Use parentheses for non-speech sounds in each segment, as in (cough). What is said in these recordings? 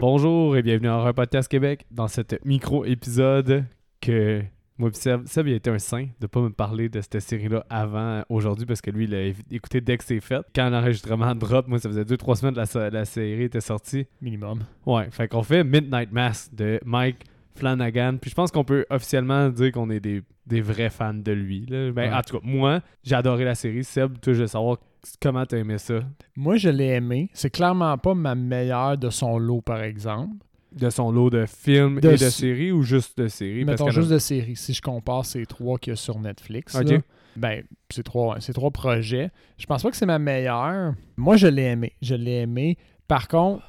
Bonjour et bienvenue à un podcast Québec dans cet micro-épisode que moi pis Seb, Seb il a été un saint de pas me parler de cette série-là avant aujourd'hui parce que lui il a écouté dès que c'est fait. Quand l'enregistrement drop, moi ça faisait 2-3 semaines que la, la série était sortie. Minimum. Ouais, fait qu'on fait Midnight Mass de Mike Flanagan. Puis je pense qu'on peut officiellement dire qu'on est des, des vrais fans de lui. là. Ben, Ouais. En tout cas, moi, j'ai adoré la série. Seb, je veux savoir comment t'as aimé ça? Moi, je l'ai aimé. C'est clairement pas ma meilleure de son lot, par exemple. De son lot de films De et de séries ou juste de séries? Mettons Parce juste de séries. Si je compare ces trois qu'il y a sur Netflix, là, ben, ces trois, ces trois projets, je pense pas que c'est ma meilleure. Moi, je l'ai aimé. Je l'ai aimé. Par contre,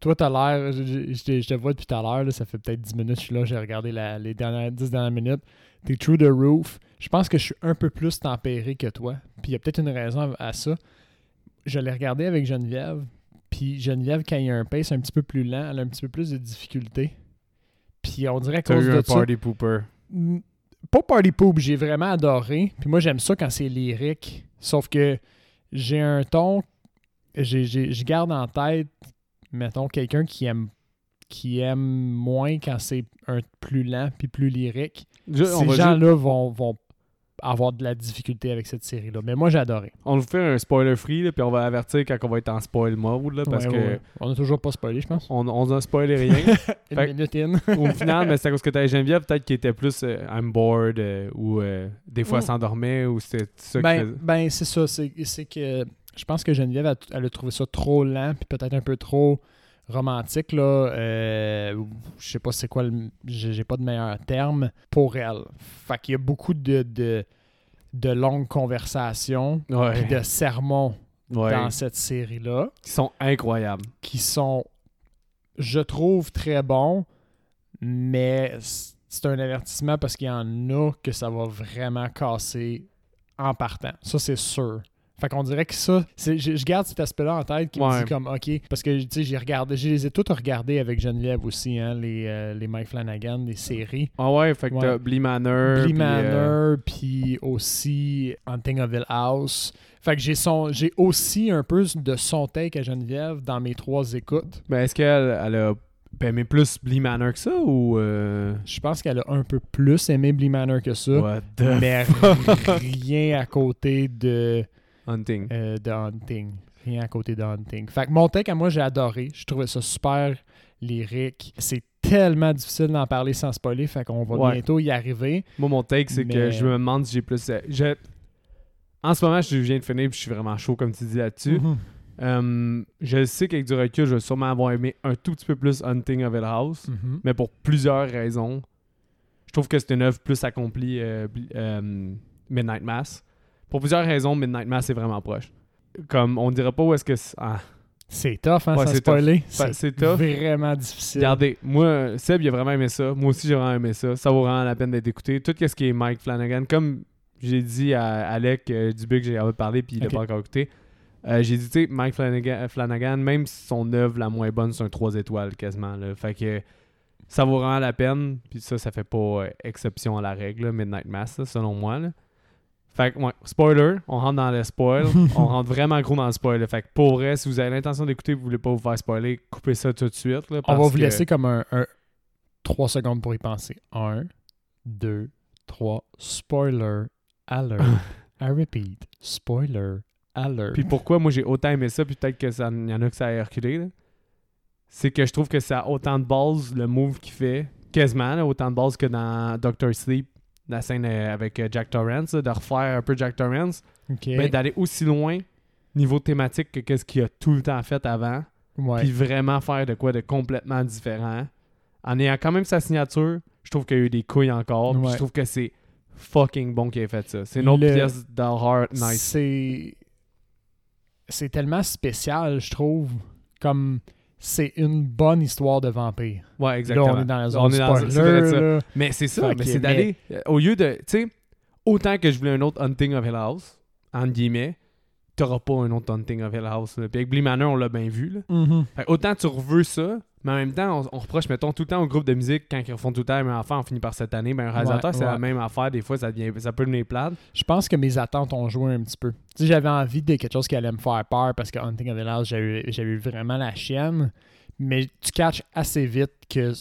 toi, t'as l'air. Je, je- je te- vois depuis tout à l'heure. Ça fait peut-être 10 minutes je suis là. J'ai regardé la- les dernières 10 dernières minutes. T'es True the Roof. Je pense que je suis un peu plus tempéré que toi. Puis il y a peut-être une raison à ça. Je l'ai regardé avec Geneviève. Puis Geneviève, quand il y a un pace un petit peu plus lent, elle a un petit peu plus de difficultés. Puis on dirait qu'à t'as eu de un ça, party pooper. Pas Party Poop, j'ai vraiment adoré. Puis moi, j'aime ça quand c'est lyrique. Sauf que j'ai un ton. Je garde en tête, mettons, quelqu'un qui aime qui aime moins quand c'est un plus lent puis plus lyrique. Je- Ces juste- gens-là vont, vont avoir de la difficulté avec cette série-là. Mais moi, j'ai adoré. on vous fait un spoiler free, là, puis on va avertir quand on va être en spoil mode, là, parce Ouais, que ouais. On a toujours pas spoilé, je pense. on, on a spoilé rien. (laughs) Une Fait- minute in. Au (laughs) final, mais c'est à cause que t'avais Geneviève, peut-être qu'il était plus euh, I'm bored euh, ou euh, des fois elle Mm. s'endormait ou c'était ça qui Ben, faisait- ben c'est ça. C'est c'est que je pense que Geneviève, a- elle, a trouvé ça trop lent, puis peut-être un peu trop romantique. là. Euh, je sais pas c'est quoi, le- j'ai pas de meilleur terme pour elle. Fait qu'il y a beaucoup de, de, de longues conversations, Ouais. puis de sermons Ouais. dans cette série-là, Qui sont incroyables. qui sont, je trouve, très bons, mais c'est un avertissement parce qu'il y en a que ça va vraiment casser en partant. Ça, c'est sûr. Fait qu'on dirait que ça, je, je garde cet aspect-là en tête qui me dit comme OK. Parce que tu sais, j'ai regardé, je les ai toutes regardées avec Geneviève aussi, hein, les, euh, les Mike Flanagan, les séries. Ah ouais, fait que Ouais. t'as Blee Manor. Blee puis, euh, Manor, puis aussi Hunting of Hill House. Fait que j'ai son j'ai aussi un peu de son take à Geneviève dans mes trois écoutes. ben, est-ce qu'elle elle a aimé plus Blee Manor que ça ou. euh, Je pense qu'elle a un peu plus aimé Blee Manor que ça. What the Mais rien à côté de, hunting? euh, de Hunting. Rien à côté de Hunting. Fait que mon take à moi, j'ai adoré. Je trouvais ça super lyrique. C'est tellement difficile d'en parler sans spoiler. Fait qu'on va Ouais. bientôt y arriver. Moi, mon take, c'est que je me demande si j'ai plus. je- En ce moment, je viens de finir puis je suis vraiment chaud, comme tu dis là-dessus. Mhm. Euh, je sais qu'avec du recul, je vais sûrement avoir aimé un tout petit peu plus Hunting of Hill House, Mhm. mais pour plusieurs raisons. Je trouve que c'est une œuvre plus accomplie, euh, euh, Midnight Mass. Pour plusieurs raisons, Midnight Mass est vraiment proche. Comme, on dirait pas où est-ce que... c'est- Ah, C'est tough, hein, Ouais, sans c'est spoiler. C'est vraiment difficile. Regardez, moi, Seb, il a vraiment aimé ça. Moi aussi, j'ai vraiment aimé ça. Ça vaut vraiment la peine d'être écouté. Tout ce qui est Mike Flanagan, comme j'ai dit à Alec euh, Dubé que j'ai envie de parler, puis il l'a pas encore écouté. euh, j'ai dit, tu sais, Mike Flanagan, Flanagan, même si son œuvre la moins bonne, c'est un 3 étoiles quasiment. Là. Fait que ça vaut vraiment la peine. Puis ça, ça fait pas euh, exception à la règle, là, Midnight Mass, là, selon moi. Là. Fait que, ouais, spoiler, on rentre dans le spoil. (laughs) on rentre vraiment gros dans le spoil. Fait que pour vrai, si vous avez l'intention d'écouter, vous voulez pas vous faire spoiler, coupez ça tout de suite. là, On va vous que- laisser comme un, 3 secondes pour y penser. 1, 2, 3. Spoiler alert. (laughs) I repeat. Spoiler alert. Puis pourquoi moi j'ai autant aimé ça, puis peut-être que ça y en a que ça a reculé, c'est que je trouve que ça a autant de bases, le move qu'il fait, quasiment, là, autant de bases que dans Doctor Sleep, la scène euh, avec euh, Jack Torrance, de refaire un peu Jack Torrance, OK. mais d'aller aussi loin niveau thématique que qu'est-ce qu'il a tout le temps fait avant, puis vraiment faire de quoi de complètement différent. En ayant quand même sa signature, je trouve qu'il y a eu des couilles encore, je trouve que c'est fucking bon qu'il ait fait ça. C'est une autre Le- pièce d'horreur nice. C'est c'est tellement spécial, je trouve. Comme c'est une bonne histoire de vampire. Ouais, exactement. Là, on est dans la zone On est dans- spoiler. ça. là. Mais c'est ça, Fait mais c'est d'aller. euh, Au lieu de. Tu sais, autant que je voulais un autre Hunting of Hill House, entre guillemets, t'auras pas un autre Hunting of Hill House. là. Puis avec Blee Manor, on l'a bien vu. Là. Mhm. Fait que autant tu reveux ça, mais en même temps, on, on reproche, mettons, tout le temps au groupe de musique, quand ils refont tout le temps la même affaire, on finit par cette année. Ben, un réalisateur, Ouais, c'est la même affaire. Des fois, ça, devient, ça peut devenir plate. Je pense que mes attentes ont joué un petit peu. Tu sais, j'avais envie de quelque chose qui allait me faire peur parce que Hunting of the House, j'avais eu vraiment la chienne. mais tu catches assez vite que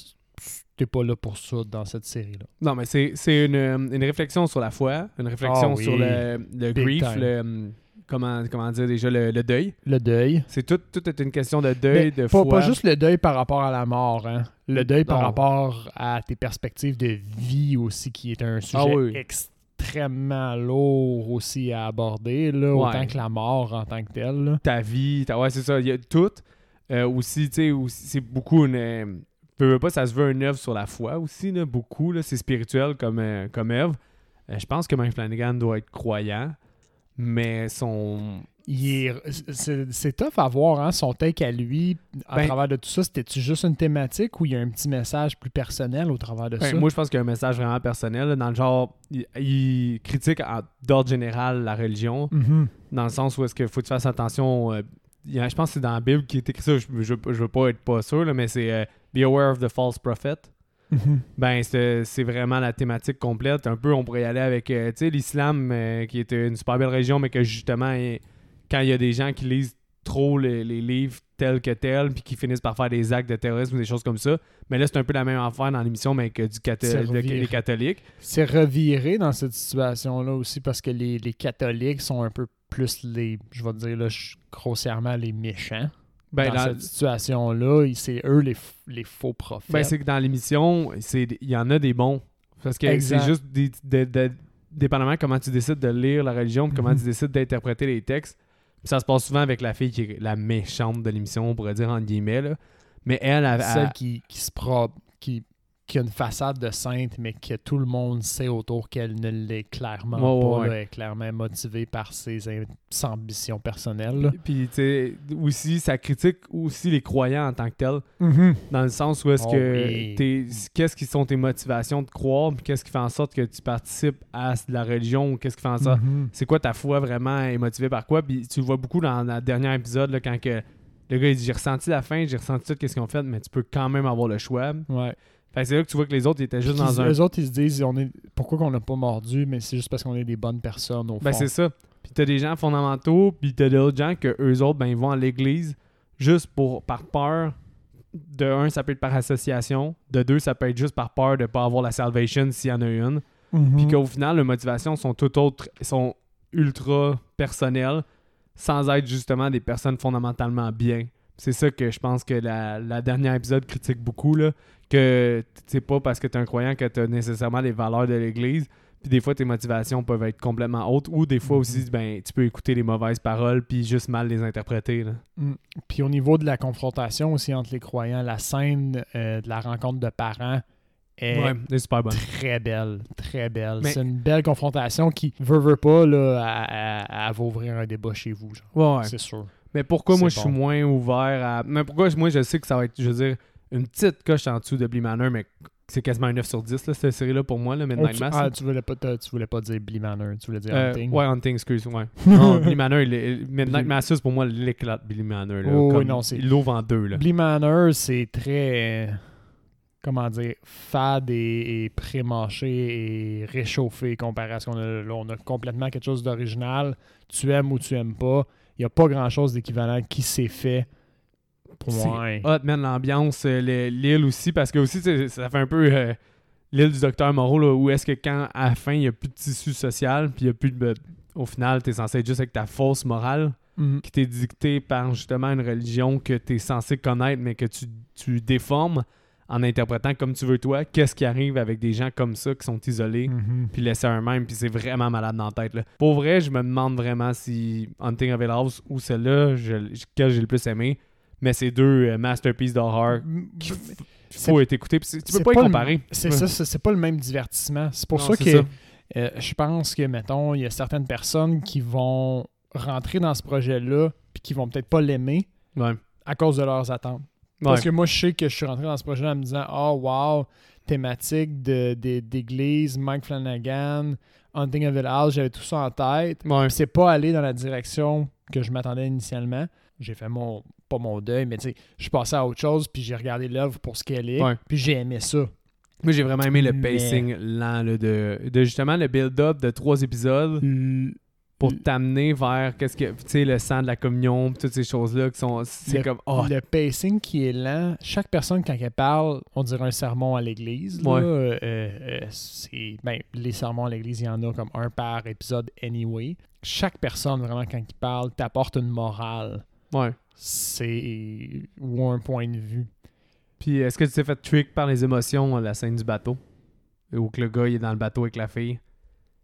t'es pas là pour ça dans cette série-là. Non, mais c'est une, euh, une réflexion sur la foi, une réflexion Ah oui. sur le, le grief, time. le, comment, comment dire déjà, le, le deuil? Le deuil. C'est tout, tout est une question de deuil, Mais de pas, foi. pas juste le deuil par rapport à la mort, hein. Le deuil par rapport à tes perspectives de vie aussi, qui est un sujet Ah oui. extrêmement lourd aussi à aborder, là, Ouais. autant que la mort en tant que telle. là. ta vie, ta- ouais, c'est ça, il y a tout. Euh, aussi, tu sais, aussi, c'est beaucoup une. euh, veux pas, ça se veut une œuvre sur la foi aussi, là, beaucoup, là, c'est spirituel comme, euh, comme œuvre. Je pense que Mike Flanagan doit être croyant, mais son. C'est tough à voir, hein, son take à lui, à Ben- travers de tout ça. C'était-tu juste une thématique ou il y a un petit message plus personnel au travers de Ben, ça? moi, je pense qu'il y a un message vraiment personnel, dans le genre, il, il critique d'ordre général la religion, Mhm. dans le sens où est-ce qu'il faut que tu fasses attention. euh, il y a- je pense que c'est dans la Bible qui est écrit ça, je, je, je veux pas être pas sûr, là, mais c'est euh, Be aware of the false prophet. Mhm. Ben, c'est vraiment la thématique complète. Un peu, on pourrait y aller avec, euh, l'islam, euh, qui est une super belle religion, mais que justement, quand il y a des gens qui lisent trop les, les livres tels que tels, puis qui finissent par faire des actes de terrorisme ou des choses comme ça. Mais là, c'est un peu la même affaire dans l'émission, mais que du de- les catholiques. C'est reviré dans cette situation-là aussi parce que les, les catholiques sont un peu plus les, je vais dire là, grossièrement, les méchants. Ben, dans dans- cette situation-là, c'est eux les, faux prophètes. ben, c'est que dans l'émission, il y en a des bons. Parce que c'est juste des, de- de- dépendamment comment tu décides de lire la religion, puis comment Mhm. tu décides d'interpréter les textes. Puis ça se passe souvent avec la fille qui est la méchante de l'émission, on pourrait dire en guillemets. Là. Mais elle, elle, Celle elle- qui, qui se pro- qui, qui a une façade de sainte, mais que tout le monde sait autour qu'elle ne l'est clairement pas. ouais, ouais. là. Elle est clairement motivée par ses, ambitions personnelles. là. Puis, tu sais, aussi, ça critique aussi les croyants en tant que tels, dans le sens où est-ce Oh que oui. qu'est-ce qui sont tes motivations de croire, puis qu'est-ce qui fait en sorte que tu participes à la religion, ou qu'est-ce qui fait en sorte. Mhm. C'est quoi ta foi vraiment est motivée par quoi? Puis tu le vois beaucoup dans le dernier épisode, là, quand que le gars il dit J'ai ressenti la fin, j'ai ressenti tout ce qu'ils ont fait, mais tu peux quand même avoir le choix. Ouais. C'est là que tu vois que les autres ils étaient juste dans un. Eux autres, ils se disent on est, pourquoi qu'on n'a pas mordu, mais c'est juste parce qu'on est des bonnes personnes au Ben fond. c'est ça. Puis t'as des gens fondamentaux, puis t'as d'autres gens que eux autres, ben ils vont à l'église juste pour par peur. De un, ça peut être par association. De deux, ça peut être juste par peur de pas avoir la salvation s'il y en a une. Mhm. Puis qu'au final, les motivations sont tout autres, sont ultra personnelles, sans être justement des personnes fondamentalement bien. C'est ça que je pense que la, la dernière épisode critique beaucoup, là, que c'est pas parce que tu es un croyant que tu as nécessairement les valeurs de l'Église. Puis des fois, tes motivations peuvent être complètement autres, ou des fois Mhm. aussi, ben, tu peux écouter les mauvaises paroles puis juste mal les interpréter. là. Puis au niveau de la confrontation aussi entre les croyants, la scène euh, de la rencontre de parents est Ouais, super très belle, très belle. Mais- C'est une belle confrontation qui, veut, veut pas, là, elle- elle va ouvrir un débat chez vous, genre. Ouais, ouais. c'est sûr. Mais pourquoi moi je suis moins ouvert à. Mais pourquoi moi je sais que ça va être, je veux dire, une petite coche en dessous de Blee Manor, mais c'est quasiment un 9 sur 10, là, cette série-là pour moi, là, Oh, Midnight tu, Mass. ah, tu voulais pas, tu voulais pas dire Blee Manor, tu voulais dire Euh, Hunting. ouais, Hunting, excuse, ouais. (laughs) non, Blee Manor, il Midnight pour moi, l'éclat de Blee Manor. Là, Oh, comme- non, c'est- Il l'ouvre en deux, là. Blee Manor, c'est très, comment dire, fade et, et pré-mâché et réchauffé comparé à ce qu'on a là. On a complètement quelque chose d'original. Tu aimes ou tu aimes pas. Il n'y a pas grand-chose d'équivalent qui s'est fait. C'est Point. hot, man, l'ambiance, euh, le- l'île aussi, parce que aussi, ça fait un peu euh, l'île du docteur Moreau, là, où est-ce que quand, à la fin, il n'y a plus de tissu social, puis il n'y a plus de... Au final, tu es censé être juste avec ta fausse morale. Mhm. qui t'est dicté par justement une religion que tu es censé connaître, mais que tu, tu déformes en interprétant comme tu veux toi, qu'est-ce qui arrive avec des gens comme ça qui sont isolés, Mhm. puis laissés à eux-mêmes, puis c'est vraiment malade dans la tête. Là. Pour vrai, je me demande vraiment si Hunting of Hill House ou celle-là, je, que j'ai le plus aimé, mais c'est deux euh, masterpieces d'horreur C'est- faut être écouté. Tu peux pas, y pas le- comparer. C'est Ouais. ça, c'est pas le même divertissement. C'est pour Non, ça que ça. euh, je pense que, mettons, il y a certaines personnes qui vont rentrer dans ce projet-là puis qui vont peut-être pas l'aimer Ouais. à cause de leurs attentes. Ouais. Parce que moi, je sais que je suis rentré dans ce projet-là en me disant Oh, wow, thématique de- de- d'église, Mike Flanagan, Hunting of House, j'avais tout ça en tête. Ouais. C'est pas allé dans la direction que je m'attendais initialement. J'ai fait mon, pas mon deuil, mais tu sais, je suis passé à autre chose, puis j'ai regardé l'œuvre pour ce qu'elle est, Ouais. puis j'ai aimé ça. Moi, j'ai vraiment aimé le Mais- pacing lent là, de, de justement le build-up de trois épisodes. Pour t'amener vers qu'est-ce que tu sais le sang de la communion toutes ces choses là qui sont c'est comme oh Le pacing qui est lent, chaque personne, quand elle parle, on dirait un sermon à l'église. là. Ouais. Euh, euh, c'est- ben, les sermons à l'église, il y en a comme un par épisode anyway. Chaque personne, vraiment, quand il parle, t'apporte une morale. ouais C'est. ou un point de vue. puis est-ce que tu t'es fait trick par les émotions à la scène du bateau? Ou que le gars il est dans le bateau avec la fille?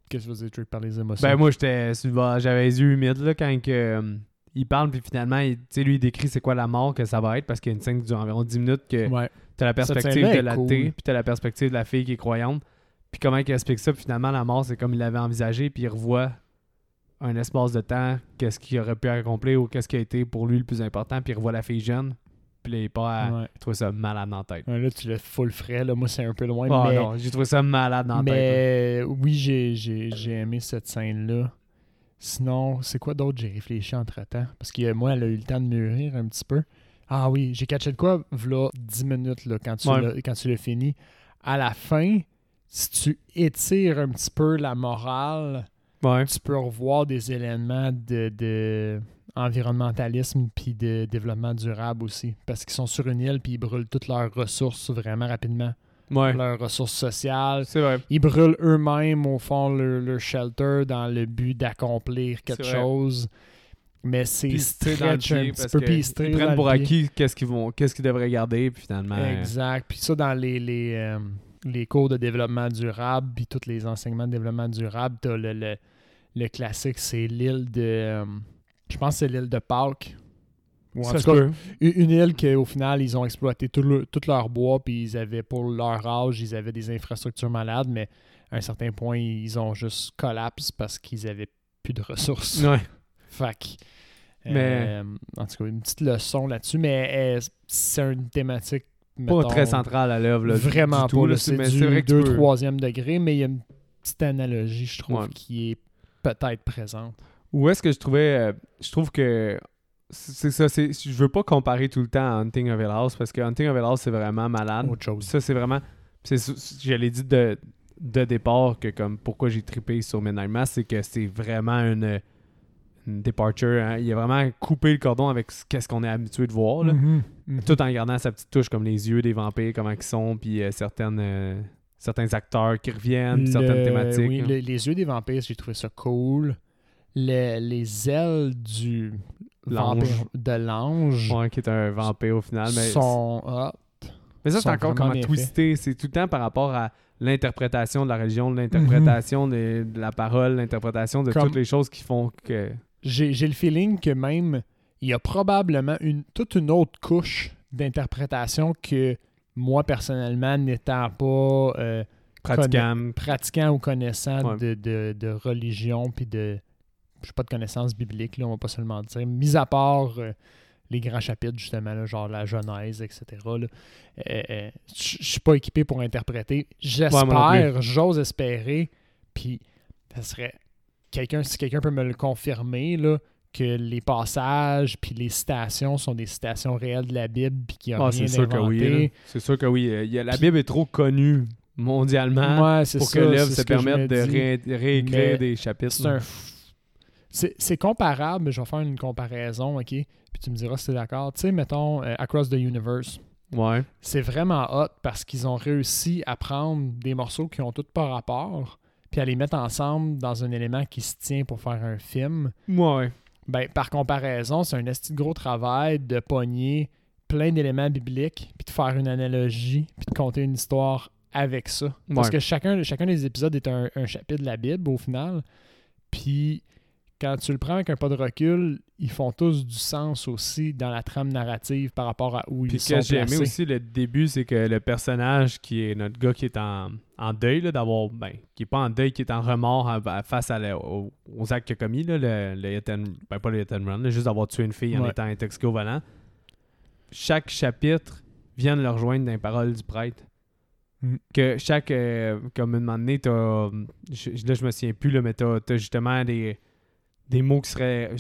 Qu'est-ce que vous dire, par les émotions? ben moi j'étais j'avais les yeux humides là quand que, euh, il parle puis finalement il- tu sais lui il décrit c'est quoi la mort que ça va être parce qu'il y a une scène qui dure environ 10 minutes que ouais. T'as la perspective de la cool. thé, puis t'as la perspective de la fille qui est croyante. Puis comment il explique ça, puis finalement la mort c'est comme il l'avait envisagé, puis il revoit un espace de temps, qu'est-ce qu'il aurait pu accomplir ou qu'est-ce qui a été pour lui le plus important, puis il revoit la fille jeune, puis là il pas à... ouais. Je trouve ça malade dans la tête. Ouais, Là, tu le full frais. Là. Moi, c'est un peu loin. Ah mais non, j'ai trouvé ça malade dans la tête. mais oui, j'ai, j'ai, j'ai aimé cette scène-là. Sinon, c'est quoi d'autre? J'ai réfléchi entre-temps? Parce que moi, elle a eu le temps de mûrir un petit peu. Ah oui, j'ai catché de quoi, v'là 10 minutes là, quand, tu Ouais. l'as, quand tu l'as fini. À la fin, si tu étires un petit peu la morale. Ouais. tu peux revoir des éléments de, de environnementalisme puis de développement durable aussi. Parce qu'ils sont sur une île puis ils brûlent toutes leurs ressources vraiment rapidement. Ouais. Leurs ressources sociales. Vrai. Ils brûlent eux-mêmes, au fond, leur, leur shelter dans le but d'accomplir quelque vrai. chose. Mais c'est dans le stretch un petit peu. ils dans prennent pour acquis qu'est-ce qu'ils vont, qu'est-ce qu'ils devraient garder, puis finalement. euh, Exact. Puis ça, dans les, les, euh, les cours de développement durable, puis tous les enseignements de développement durable, t'as le, le, le classique, c'est l'île de... euh, je pense que c'est l'île de Pâques. Ou en tout cas, une île qu'au final, ils ont exploité tout, le- tout leur bois, puis ils avaient, pour leur âge, ils avaient des infrastructures malades, mais à un certain point, ils ont juste collapse parce qu'ils avaient plus de ressources. Ouais. Que, Mais- euh, en tout cas, une petite leçon là-dessus, mais euh, c'est une thématique Pas très central à l'œuvre. Vraiment du pas. C'est du vrai 2 peux- 3 degré, mais il y a une petite analogie, je trouve, Ouais. qui est peut-être présente. Où est-ce que je trouvais. euh, je trouve que. C'est ça, je veux pas comparer tout le temps à Hunting of Hill House parce que Hunting of Hill House c'est vraiment malade. Autre chose. Ça, c'est vraiment. je l'ai dit de, de départ que, comme, pourquoi j'ai trippé sur Midnight Mass, c'est que c'est vraiment une departure. hein. Il a vraiment coupé le cordon avec ce qu'est-ce qu'on est habitué de voir, là. Mhm. Mhm. tout en gardant sa petite touche, comme les yeux des vampires, comment ils sont, puis euh, certaines, euh, certains acteurs qui reviennent, puis certaines Le- thématiques. oui, le- les yeux des vampires, j'ai trouvé ça cool. Le- les ailes du vampire- de l'ange Ouais, qui est un vampire au final. Mais, sont hot. mais ça, c'est encore comment twisté. C'est tout le temps par rapport à l'interprétation de la religion, l'interprétation de, de la parole, l'interprétation de Comme- toutes les choses qui font que. J'ai le feeling que même il y a probablement une, toute une autre couche d'interprétation que moi, personnellement, n'étant pas euh, Pratiquant. pratiquant ou connaissant Ouais. de, de- de religion puis de je pas de connaissances bibliques, là, on va pas se le mentir. Mis à part euh, les grands chapitres, justement, là, genre la Genèse, etc. là, euh, euh, Je suis pas équipé pour interpréter. J'espère, j'ose espérer, puis ça serait quelqu'un, si quelqu'un peut me le confirmer, là, que les passages puis les citations sont des citations réelles de la Bible puis qu'il n'y a Ah, rien c'est sûr que oui. là. C'est sûr que oui. Euh, il y a- la Bible est trop connue mondialement Ouais, pour ça, que l'œuvre se permette de ré- réécrire des chapitres. C'est comparable, mais je vais faire une comparaison, OK? Puis tu me diras si tu es d'accord. Tu sais, mettons, euh, Across the Universe. Ouais. C'est vraiment hot parce qu'ils ont réussi à prendre des morceaux qui ont tous pas rapport, puis à les mettre ensemble dans un élément qui se tient pour faire un film. Ouais. Ben, par comparaison, c'est un esti de gros travail de pogner plein d'éléments bibliques, puis de faire une analogie, puis de conter une histoire avec ça. Parce Ouais. que chacun, chacun des épisodes est un, un chapitre de la Bible au final. Puis quand tu le prends avec un pas de recul, ils font tous du sens aussi dans la trame narrative par rapport à où Puis ils ce sont que j'ai aimé placés. aussi le début, c'est que le personnage qui est notre gars qui est en, en deuil là, d'avoir. Ben, qui est pas en deuil, qui est en remords à- à- face à la- aux actes qu'il a commis, là, le, le hit and- ben, pas le hit and run, là, juste d'avoir tué une fille en étant intoxiqué au volant. Chaque chapitre vient de le rejoindre dans les paroles du prêtre. Mm. Que chaque. euh, comme un moment donné, t'as. je- Là, je me souviens plus, là, mais t'as t'as justement des, des mots qui seraient.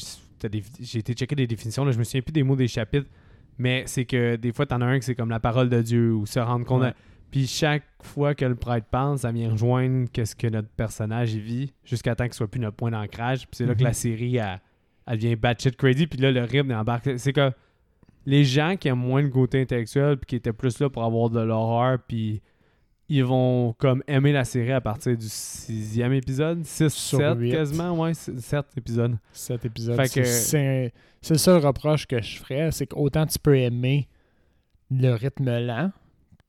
des- J'ai été checker des définitions, là, je me souviens plus des mots des chapitres. Mais c'est que des fois, t'en as un que c'est comme la parole de Dieu ou se rendre compte. Ouais. de- Puis chaque fois que le prêtre parle, ça vient rejoindre qu'est-ce que notre personnage vit jusqu'à temps qu'il soit plus notre point d'ancrage. Puis c'est là que Mhm. la série, elle, elle devient batshit crazy. Puis là, le rythme embarque. C'est que les gens qui aiment moins le côté intellectuel puis qui étaient plus là pour avoir de l'horreur, puis ils vont comme aimer la série à partir du sixième épisode. 6, Sur 7 huit. quasiment, ouais, 7 épisodes. Cet épisode. Fait c'est- que- C'est c'est le seul reproche que je ferais, c'est qu'autant tu peux aimer le rythme lent,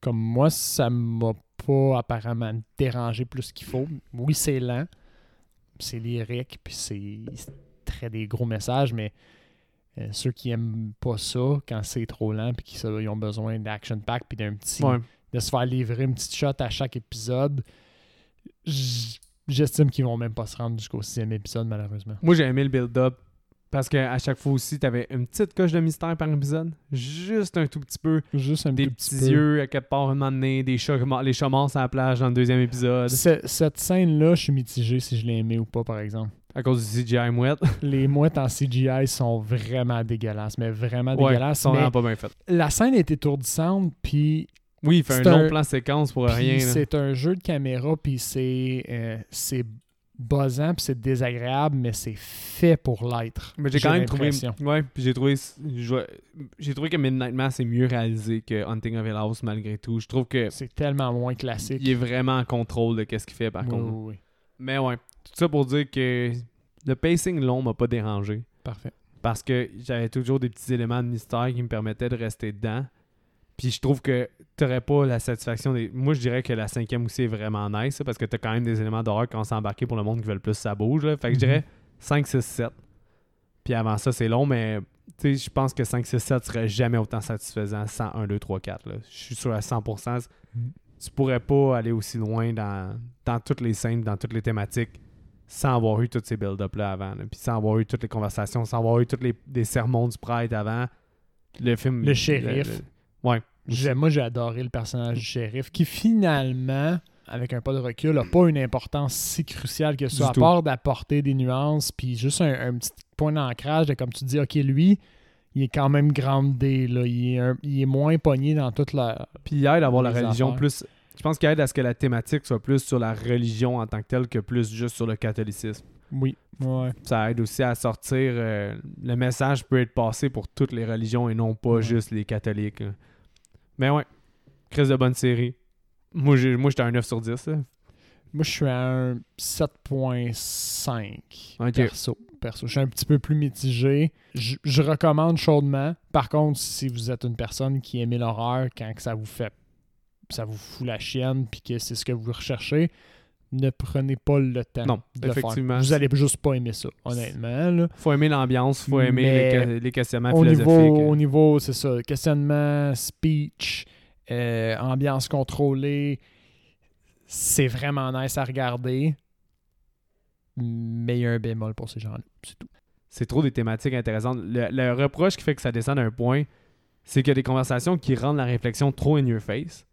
comme moi, ça m'a pas apparemment dérangé plus qu'il faut. Oui, c'est lent, c'est lyrique, puis c'est très des gros messages, mais euh, ceux qui aiment pas ça, quand c'est trop lent, puis qu'ils ils ont besoin d'action pack, puis d'un petit Ouais. De se faire livrer une petite shot à chaque épisode, j'estime qu'ils vont même pas se rendre jusqu'au sixième épisode, malheureusement. Moi, j'ai aimé le build-up parce qu'à chaque fois aussi, t'avais une petite coche de mystère par épisode. Juste un tout petit peu. Juste un Des tout petits petit peu. yeux à quelque part un moment donné, des chats, les chats morts sur la plage dans le deuxième épisode. Ce- cette scène-là, je suis mitigé si je l'ai aimé ou pas, par exemple. À cause du CGI mouette. (laughs) Les mouettes en CGI sont vraiment dégueulasses, mais vraiment Ouais, dégueulasses. sont mais vraiment pas bien faits. la scène est étourdissante, puis Oui, il fait un long un- plan séquence pour rien. c'est un jeu de caméra, puis c'est euh, buzzant, puis c'est désagréable, mais c'est fait pour l'être. Mais j'ai quand même trouvé. Ouais, puis j'ai trouvé. J'ai trouvé que Midnight Mass est mieux réalisé que Hunting of Hill House malgré tout. Je trouve que C'est tellement moins classique. il est vraiment en contrôle de qu'est-ce qu'il fait par Oui, contre. oui, oui. Mais ouais, tout ça pour dire que le pacing long m'a pas dérangé. Parfait. parce que j'avais toujours des petits éléments de mystère qui me permettaient de rester dedans. Puis je trouve que t'aurais pas la satisfaction des. Moi, je dirais que la cinquième aussi est vraiment nice, parce que t'as quand même des éléments d'horreur quand on s'est embarqué pour le monde qui veut le plus, ça bouge. là. Fait que je dirais 5, 6, 7. Puis avant ça, c'est long, mais tu sais, je pense que 5, 6, 7 serait jamais autant satisfaisant sans 1, 2, 3, 4. là. Je suis sûr à 100%. Mhm. Tu pourrais pas aller aussi loin dans, dans toutes les scènes, dans toutes les thématiques, sans avoir eu tous ces build-up-là avant. là. Puis sans avoir eu toutes les conversations, sans avoir eu tous les sermons du prêtre avant. Le film. Le shérif. le- ouais. Moi, j'ai adoré le personnage du shérif qui, finalement, avec un pas de recul, n'a pas une importance si cruciale que ça, à tout. part d'apporter des nuances, puis juste un, un petit point d'ancrage de, comme tu dis, OK, lui, il est quand même groundé, là. Il, est un- il est moins pogné dans toute la... Puis il aide à avoir la religion affaires. plus. Je pense qu'il aide à ce que la thématique soit plus sur la religion en tant que telle que plus juste sur le catholicisme. Oui, ouais. Ça aide aussi à sortir. euh, le message peut être passé pour toutes les religions et non pas Ouais. juste les catholiques. Mais ouais, crise de bonne série. Moi, j'ai- moi j'étais à un 9 sur 10. là. Moi, je suis à un 7.5 Ok. perso. perso. Je suis un petit peu plus mitigé. Je, je recommande chaudement. Par contre, si vous êtes une personne qui aime l'horreur quand que ça vous fait ça vous fout la chienne puis que c'est ce que vous recherchez, ne prenez pas le temps Non, de le faire. effectivement. Vous allez juste pas aimer ça, honnêtement. là. Faut aimer l'ambiance, faut aimer Mais les, que- les questionnements Au philosophiques. niveau, au niveau, c'est ça, questionnement, speech, euh, ambiance contrôlée, c'est vraiment nice à regarder. Mais il y a un bémol pour ces gens-là, c'est tout. c'est trop des thématiques intéressantes. Le, le reproche qui fait que ça descend à un point, c'est qu'il y a des conversations qui rendent la réflexion trop in your face.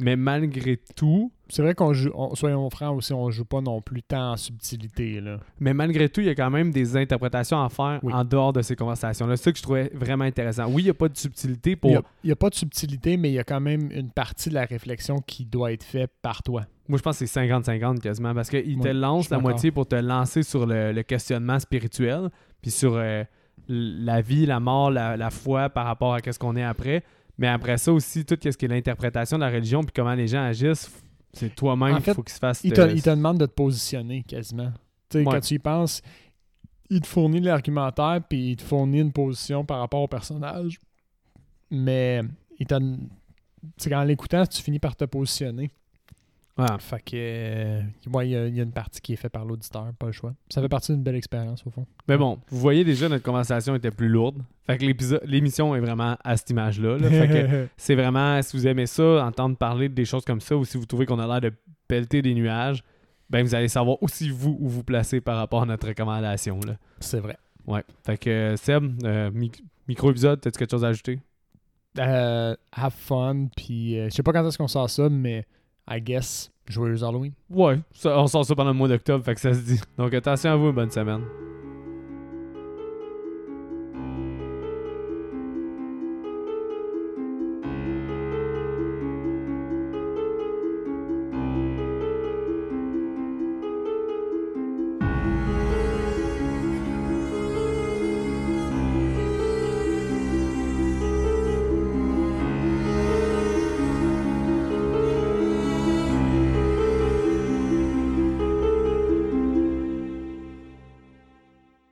Mais malgré tout, C'est vrai qu'on joue, on- soyons francs aussi, on joue pas non plus tant en subtilité. Là. mais malgré tout, il y a quand même des interprétations à faire Oui. en dehors de ces conversations-là. C'est ça que je trouvais vraiment intéressant. Oui, il n'y a pas de subtilité pour. Il n'y a, pas de subtilité, mais il y a quand même une partie de la réflexion qui doit être faite par toi. Moi, je pense que c'est 50-50 quasiment parce qu'il te lance la moitié pour te lancer sur le, le questionnement spirituel, puis sur euh, la vie, la mort, la, la foi par rapport à ce qu'on est après. Mais après ça aussi, tout ce qui est l'interprétation de la religion, puis comment les gens agissent, c'est toi-même En qu'il fait, faut qu'il se fasse. Il te, il te demande de te positionner quasiment. Tu sais, Ouais. Quand tu y penses, il te fournit de l'argumentaire, puis il te fournit une position par rapport au personnage. Mais il qu'en l'écoutant, tu finis par te positionner. Ouais. Fait que. euh, ouais, il y, a- il y a une partie qui est faite par l'auditeur, pas le choix. Ça fait partie d'une belle expérience, au fond. Mais bon, vous voyez déjà, notre conversation était plus lourde. Fait que l'émission est vraiment à cette image-là. là. Fait que (laughs) c'est vraiment, si vous aimez ça, entendre parler de des choses comme ça, ou si vous trouvez qu'on a l'air de pelleter des nuages, ben vous allez savoir aussi vous où vous placez par rapport à notre recommandation. Là. C'est vrai. Ouais. Fait que Seb, euh, mic- micro-épisode, t'as-tu quelque chose à ajouter? Euh, have fun, puis euh, je sais pas quand est-ce qu'on sort ça, mais I guess, joyeux Halloween. Ouais, ça- on sort ça pendant le mois d'octobre, fait que ça se dit. Donc attention à vous, bonne semaine.